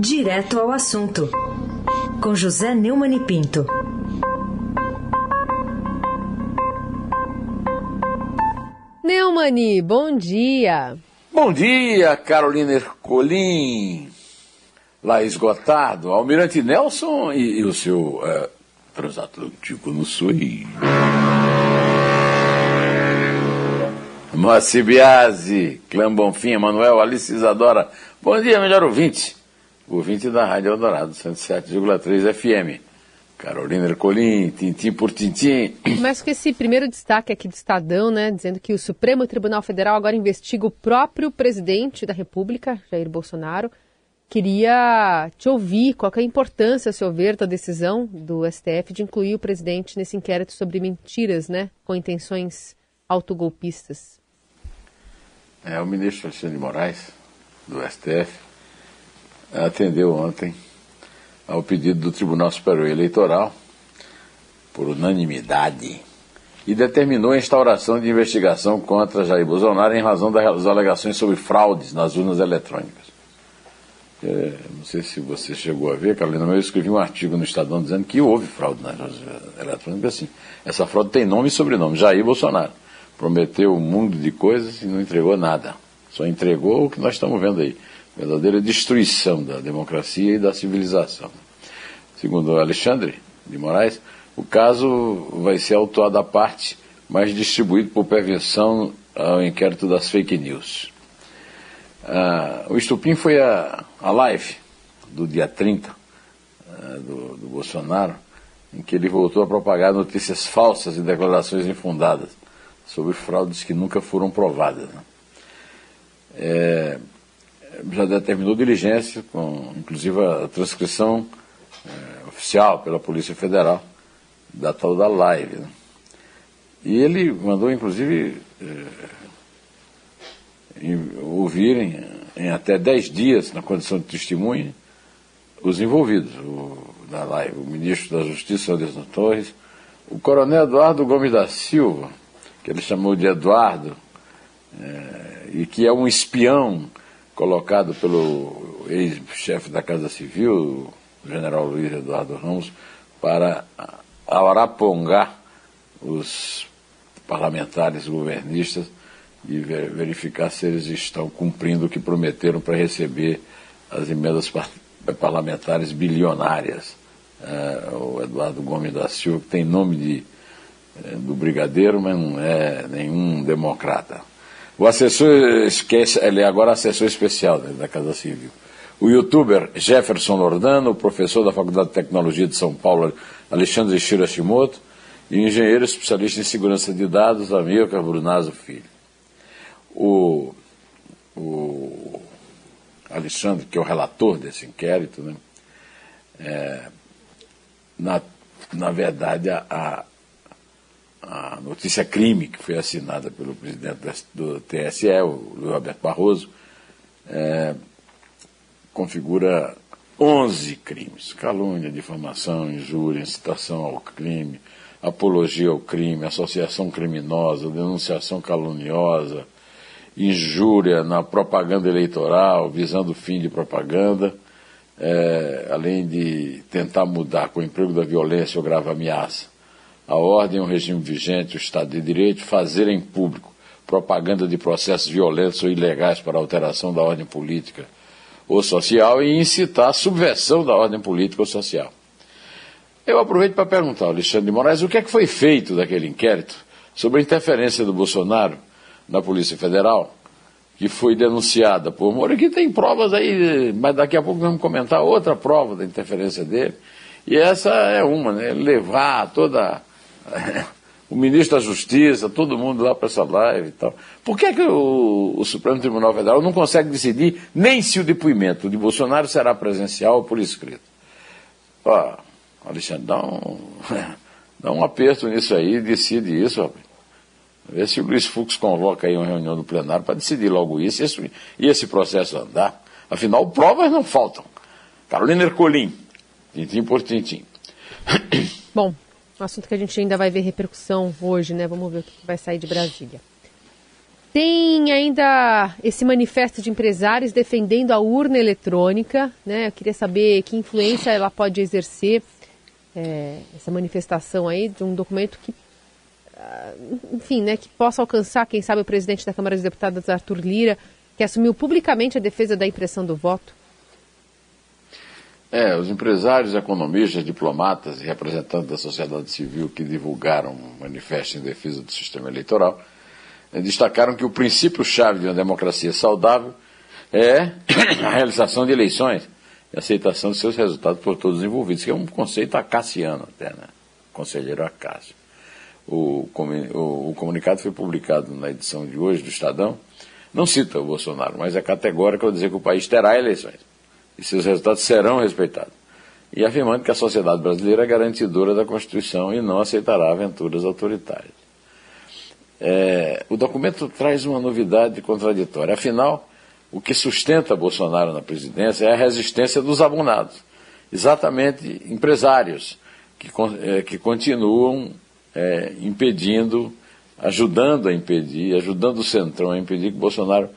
Direto ao assunto, com José Neumann e Pinto. Neumani, bom dia. Bom dia, Carolina Ercolim, lá esgotado, Almirante Nelson e, e o seu uh, transatlântico no sul. Moacir Biasi, Clã Bonfim, Emanuel, Alice Isadora. Bom dia, melhor ouvinte. Ouvinte da Rádio Eldorado, 107,3 FM. Carolina Ercolim, tintim por tintim. Começo com esse primeiro destaque aqui do Estadão, né, dizendo que o Supremo Tribunal Federal agora investiga o próprio presidente da República, Jair Bolsonaro. Queria te ouvir, qual é a importância, a seu ver, da decisão do STF de incluir o presidente nesse inquérito sobre mentiras, né, com intenções autogolpistas. É, o ministro Alexandre de Moraes, do STF, atendeu ontem ao pedido do Tribunal Superior Eleitoral, por unanimidade, e determinou a instauração de investigação contra Jair Bolsonaro em razão das alegações sobre fraudes nas urnas eletrônicas. É, não sei se você chegou a ver, Carolina, mas eu escrevi um artigo no Estadão dizendo que houve fraude nas urnas eletrônicas. Essa fraude tem nome e sobrenome, Jair Bolsonaro prometeu um mundo de coisas e não entregou nada. Só entregou o que nós estamos vendo aí. Verdadeira destruição da democracia e da civilização. Segundo Alexandre de Moraes, o caso vai ser autuado à parte, mas distribuído por prevenção ao inquérito das fake news. Ah, o estupim foi a, a live do dia 30 ah, do, do Bolsonaro, em que ele voltou a propagar notícias falsas e declarações infundadas sobre fraudes que nunca foram provadas. Né? É, já determinou diligência, com inclusive a transcrição é, oficial pela Polícia Federal da tal da live. Né? E ele mandou, inclusive, é, ouvirem em até 10 dias, na condição de testemunha, os envolvidos o, na live, o ministro da Justiça, Anderson Torres, o coronel Eduardo Gomes da Silva, que ele chamou de Eduardo, é, e que é um espião colocado pelo ex-chefe da Casa Civil, o general Luiz Eduardo Ramos, para arapongar os parlamentares governistas e verificar se eles estão cumprindo o que prometeram para receber as emendas parlamentares bilionárias. É, o Eduardo Gomes da Silva, que tem nome de é, do brigadeiro, mas não é nenhum democrata. O assessor esquece, ele é agora assessor especial da Casa Civil. O youtuber Jefferson Lordano, professor da Faculdade de Tecnologia de São Paulo, Alexandre Shirashimoto, e engenheiro especialista em segurança de dados, Amilcar Brunazo Filho. O, o Alexandre, que é o relator desse inquérito, né, é, na, na verdade, a notícia crime que foi assinada pelo presidente do TSE, o Luiz Roberto Barroso, é, configura 11 crimes: calúnia, difamação, injúria, incitação ao crime, apologia ao crime, associação criminosa, denunciação caluniosa, injúria na propaganda eleitoral, visando o fim de propaganda, é, além de tentar mudar com o emprego da violência ou grave ameaça a ordem, o regime vigente, o Estado de Direito, fazer em público propaganda de processos violentos ou ilegais para alteração da ordem política ou social e incitar a subversão da ordem política ou social. Eu aproveito para perguntar ao Alexandre de Moraes o que é que foi feito daquele inquérito sobre a interferência do Bolsonaro na Polícia Federal, que foi denunciada por Moro, e que tem provas aí, mas daqui a pouco vamos comentar outra prova da interferência dele. E essa é uma, né? Levar toda o ministro da Justiça, todo mundo lá para essa live e tal. Por que, é que o, o, Supremo Tribunal Federal não consegue decidir nem se o depoimento de Bolsonaro será presencial ou por escrito? Ó, Alexandre, dá um, dá um aperto nisso aí, decide isso, rapaz. Vê se o Luiz Fux convoca aí uma reunião do plenário para decidir logo isso e esse, e esse processo andar. Afinal, provas não faltam. Carolina Ercolim, tintim por tintim. Bom, um assunto que a gente ainda vai ver repercussão hoje, né? Vamos ver o que vai sair de Brasília. Tem ainda esse manifesto de empresários defendendo a urna eletrônica, né? Eu queria saber que influência ela pode exercer é, essa manifestação aí de um documento que, ah, enfim, né, que possa alcançar, quem sabe, o presidente da Câmara dos Deputados, Arthur Lira, que assumiu publicamente a defesa da impressão do voto. É, os empresários, economistas, diplomatas e representantes da sociedade civil que divulgaram um manifesto em defesa do sistema eleitoral eh, destacaram que o princípio-chave de uma democracia saudável é a realização de eleições e aceitação de seus resultados por todos os envolvidos, que é um conceito acaciano até, né? Conselheiro Acácio. O, o, o comunicado foi publicado na edição de hoje do Estadão, não cita o Bolsonaro, mas é categórico ao dizer que o país terá eleições e seus resultados serão respeitados. E afirmando que a sociedade brasileira é garantidora da Constituição e não aceitará aventuras autoritárias. É, o documento traz uma novidade contraditória. Afinal, o que sustenta Bolsonaro na presidência é a resistência dos abonados, exatamente empresários que, é, que continuam é, impedindo, ajudando a impedir, ajudando o Centrão a impedir que Bolsonaro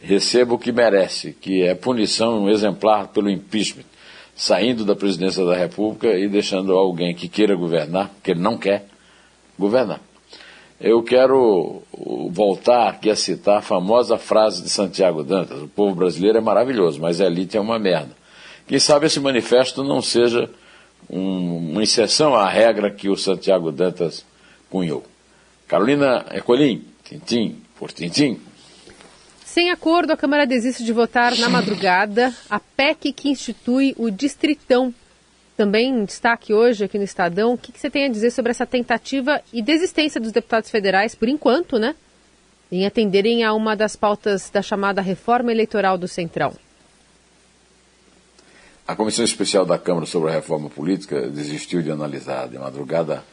receba o que merece, que é punição exemplar pelo impeachment, saindo da presidência da República e deixando alguém que queira governar, que ele não quer, governar. Eu quero voltar aqui a citar a famosa frase de Santiago Dantas: o povo brasileiro é maravilhoso, mas a elite é uma merda. Quem sabe esse manifesto não seja um, uma exceção à regra que o Santiago Dantas cunhou. Carolina Ecolim, tintim por tintim. Sem acordo, a Câmara desiste de votar na madrugada a PEC que institui o Distritão. Também em destaque hoje aqui no Estadão, o que, você tem a dizer sobre essa tentativa e desistência dos deputados federais, por enquanto, né? Em atenderem a uma das pautas da chamada reforma eleitoral do Centrão. A Comissão Especial da Câmara sobre a Reforma Política desistiu de analisar de madrugada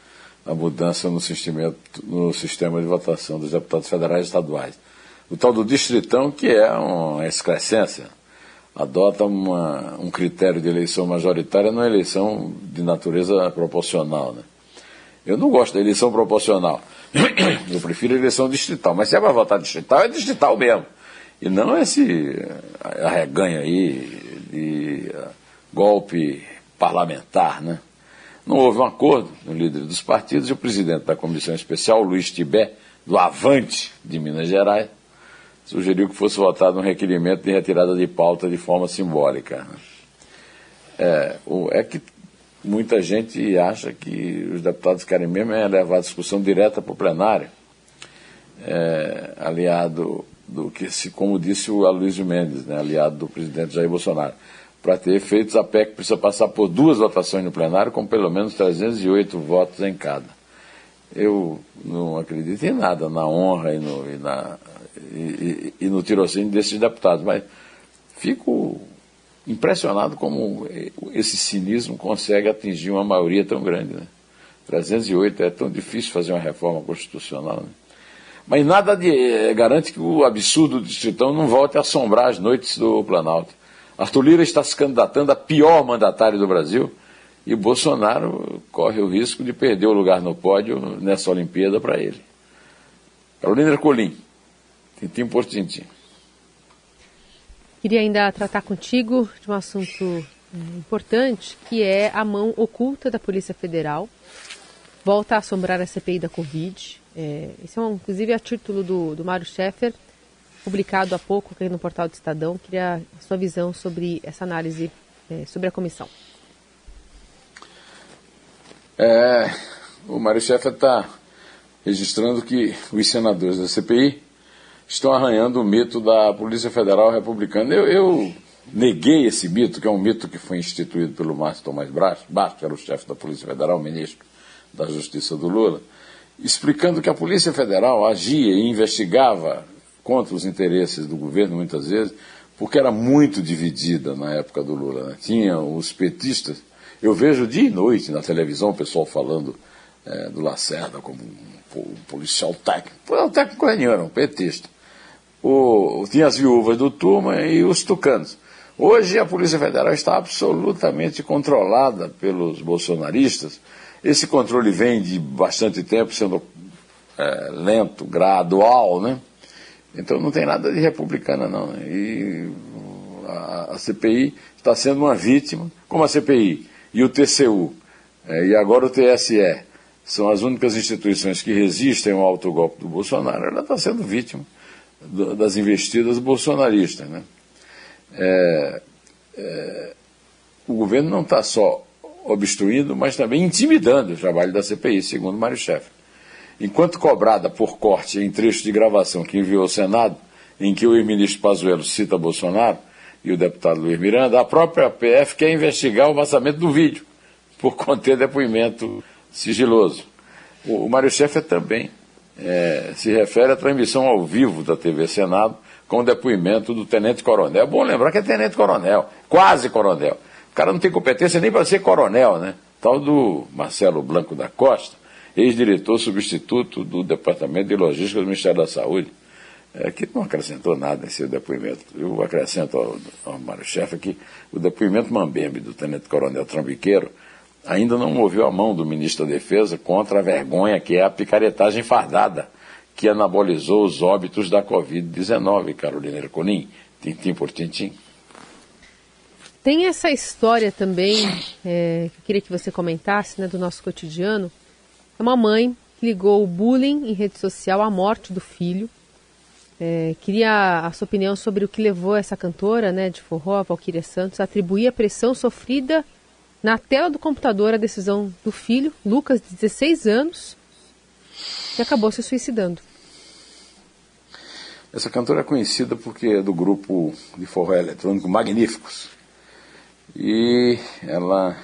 a mudança no no sistema de votação dos deputados federais e estaduais o tal do distritão, que é uma excrescência, adota uma, um critério de eleição majoritária numa eleição de natureza proporcional. Né? Eu não gosto da eleição proporcional. Eu prefiro a eleição distrital. Mas se é para votar distrital, é distrital mesmo. E não esse arreganho aí de golpe parlamentar, né? Não houve um acordo no líder dos partidos e o presidente da comissão especial, Luiz Tibé, do Avante de Minas Gerais, sugeriu que fosse votado um requerimento de retirada de pauta de forma simbólica. É, é que muita gente acha que os deputados querem mesmo é levar a discussão direta para o plenário, é, aliado do que, se, como disse o Aloysio Mendes, né, aliado do presidente Jair Bolsonaro. Para ter efeitos, a PEC precisa passar por duas votações no plenário, com pelo menos 308 votos em cada. Eu não acredito em nada na honra e, no, e na e, e, no tirocínio desses deputados, mas fico impressionado como esse cinismo consegue atingir uma maioria tão grande. Né? 308 é tão difícil fazer uma reforma constitucional. Né? Mas nada de, é, garante que o absurdo do Distritão não volte a assombrar as noites do Planalto. Arthur Lira está se candidatando a pior mandatário do Brasil e Bolsonaro corre o risco de perder o lugar no pódio nessa Olimpíada para ele. Carolina Colim. Tintim por tintim. Queria ainda tratar contigo de um assunto é, importante, que é a mão oculta da Polícia Federal. Volta a assombrar a CPI da Covid. É, esse é, um, inclusive, a título do, do Mário Schaeffer, publicado há pouco aqui no portal do Estadão. Queria a sua visão sobre essa análise, é, sobre a comissão. É, o Mário Schaeffer está registrando que os senadores da CPI estão arranhando o mito da Polícia Federal Republicana. Eu, eu, neguei esse mito, que é um mito que foi instituído pelo Márcio Tomás Bastos, que era o chefe da Polícia Federal, ministro da Justiça do Lula, explicando que a Polícia Federal agia e investigava contra os interesses do governo, muitas vezes, porque era muito dividida na época do Lula. Né? Tinha os petistas, eu vejo dia e noite na televisão o pessoal falando é, do Lacerda como um, policial técnico. Foi um técnico era um petista o, tinha as viúvas do Turma e os tucanos. Hoje a Polícia Federal está absolutamente controlada pelos bolsonaristas. Esse controle vem de bastante tempo, sendo é, lento, gradual, né? Então não tem nada de republicana, não. E a, a CPI está sendo uma vítima, como a CPI e o TCU, é, e agora o TSE, são as únicas instituições que resistem ao autogolpe do Bolsonaro, ela está sendo vítima das investidas bolsonaristas. Né? É, é, o governo não está só obstruindo, mas também intimidando o trabalho da CPI, segundo Mário Chefe. Enquanto cobrada por corte em trecho de gravação que enviou ao Senado, em que o ex-ministro Pazuello cita Bolsonaro e o deputado Luiz Miranda, a própria PF quer investigar o vazamento do vídeo, por conter depoimento sigiloso. O, Mário Chefe também é, se refere à transmissão ao vivo da TV Senado com o depoimento do Tenente Coronel. É bom lembrar que é Tenente Coronel, quase Coronel. O cara não tem competência nem para ser coronel, né? Tal do Marcelo Blanco da Costa, ex-diretor substituto do Departamento de Logística do Ministério da Saúde, é, que não acrescentou nada nesse depoimento. Eu acrescento ao, ao Mário Chefe que o depoimento Mambembe do Tenente Coronel Trambiqueiro ainda não moveu a mão do ministro da Defesa contra a vergonha que é a picaretagem fardada que anabolizou os óbitos da Covid-19, Carolina Ercolim, tintim por tintim. Tem essa história também, é, que eu queria que você comentasse, né, do nosso cotidiano. É uma mãe que ligou o bullying em rede social à morte do filho. É, queria a sua opinião sobre o que levou essa cantora né, de forró, a Valquíria Santos, a atribuir a pressão sofrida na tela do computador a decisão do filho, Lucas, de 16 anos, que acabou se suicidando. Essa cantora é conhecida porque é do grupo de forró eletrônico Magníficos. E ela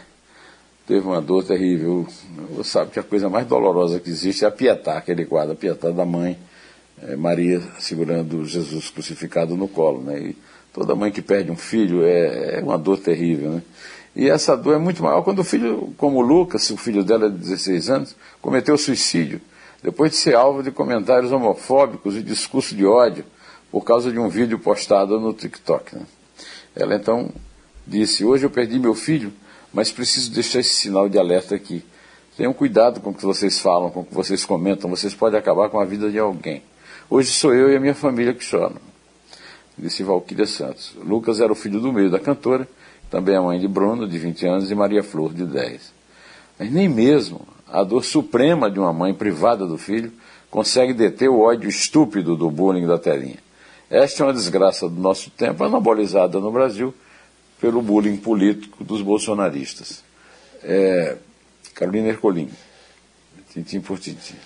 teve uma dor terrível. Você sabe que a coisa mais dolorosa que existe é a Pietá, aquele quadro, a Pietá da mãe é, Maria segurando Jesus crucificado no colo. Né? E toda mãe que perde um filho é, é uma dor terrível. Né? E essa dor é muito maior quando o filho, como o Lucas, o filho dela de 16 anos, cometeu suicídio, depois de ser alvo de comentários homofóbicos e discurso de ódio por causa de um vídeo postado no TikTok. Né? Ela então disse: Hoje eu perdi meu filho, mas preciso deixar esse sinal de alerta aqui. Tenham cuidado com o que vocês falam, com o que vocês comentam, vocês podem acabar com a vida de alguém. Hoje sou eu e a minha família que choram. Disse Valquíria Santos. Lucas era o filho do meio da cantora também a mãe de Bruno, de 20 anos, e Maria Flor, de 10. Mas nem mesmo a dor suprema de uma mãe privada do filho consegue deter o ódio estúpido do bullying da telinha. Esta é uma desgraça do nosso tempo, anabolizada no Brasil pelo bullying político dos bolsonaristas. É, Carolina Ercolim, tintim por tintim.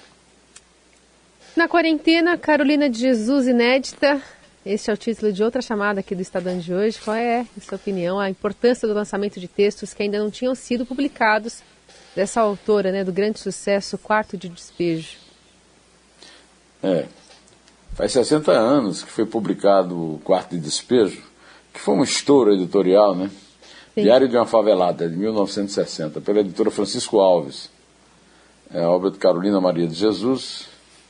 Na quarentena, Carolina de Jesus inédita este é o título de outra chamada aqui do Estadão de hoje. Qual é, em sua opinião, a importância do lançamento de textos que ainda não tinham sido publicados dessa autora, né, do grande sucesso Quarto de Despejo? É, faz 60 anos que foi publicado o Quarto de Despejo, que foi um estouro editorial, né? Sim. Diário de uma Favelada, de 1960, pela editora Francisco Alves. É a obra de Carolina Maria de Jesus,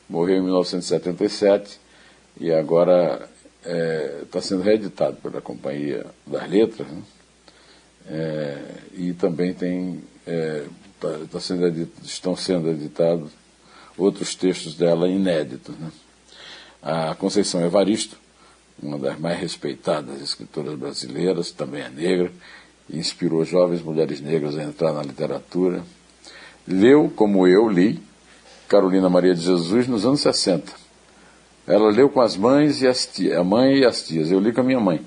morreu em 1977 e agora está é, tá sendo reeditado pela Companhia das Letras, né? é, e também tem, é, tá, tá sendo estão sendo editados outros textos dela inéditos. Né? A Conceição Evaristo, uma das mais respeitadas escritoras brasileiras, também é negra, inspirou jovens mulheres negras a entrar na literatura. Leu, como eu li, Carolina Maria de Jesus nos anos 60 ela leu com as mães e as tias, a mãe e as tias. Eu li com a minha mãe,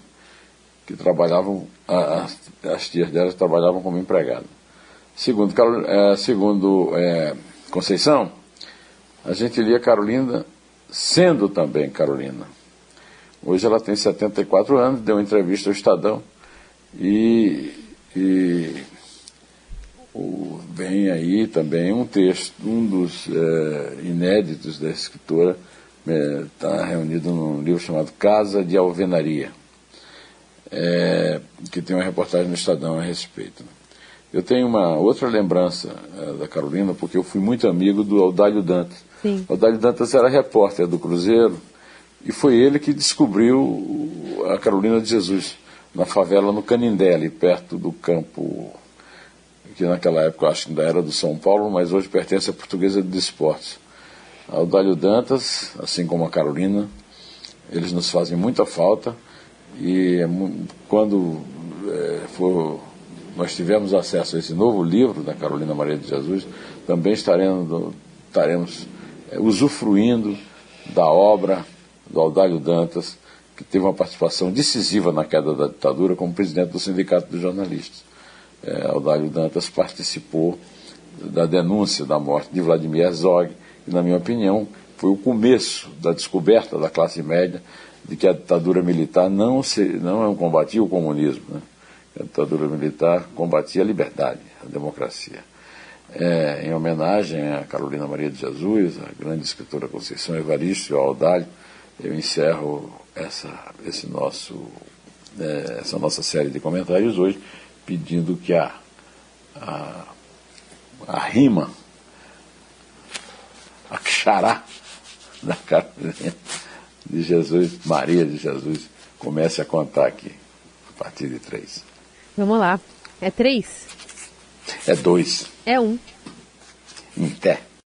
que trabalhavam, as, as tias delas trabalhavam como empregada. Segundo, é, segundo é, Conceição, a gente lia Carolina sendo também Carolina. Hoje ela tem 74 anos, deu uma entrevista ao Estadão e, e o, vem aí também um texto, um dos é, inéditos da escritora, está é, reunido num livro chamado Casa de Alvenaria, é, que tem uma reportagem no Estadão a respeito. Eu tenho uma outra lembrança é, da Carolina, porque eu fui muito amigo do Audálio Dantas. Sim. O Audálio Dantas era repórter do Cruzeiro e foi ele que descobriu a Carolina de Jesus na favela no Canindé, ali perto do campo, que naquela época acho que ainda era do São Paulo, mas hoje pertence à Portuguesa de Esportes. Audálio Dantas, assim como a Carolina, eles nos fazem muita falta e é quando é, for, nós tivermos acesso a esse novo livro da Carolina Maria de Jesus, também estaremos, estaremos é, usufruindo da obra do Aldalho Dantas, que teve uma participação decisiva na queda da ditadura como presidente do Sindicato dos Jornalistas. É, Aldalho Dantas participou da denúncia da morte de Vladimir Herzog, que, na minha opinião, foi o começo da descoberta da classe média de que a ditadura militar não, se, não combatia o comunismo. Né? A ditadura militar combatia a liberdade, a democracia. É, em homenagem a Carolina Maria de Jesus, a grande escritora Conceição Evaristo e ao Aldalho, eu encerro essa, esse nosso, é, essa nossa série de comentários hoje, pedindo que a, a, a rima, a xará da Carolina de Jesus, Maria de Jesus, comece a contar aqui, a partir de três. Vamos lá. É três? É dois. É um. Em pé.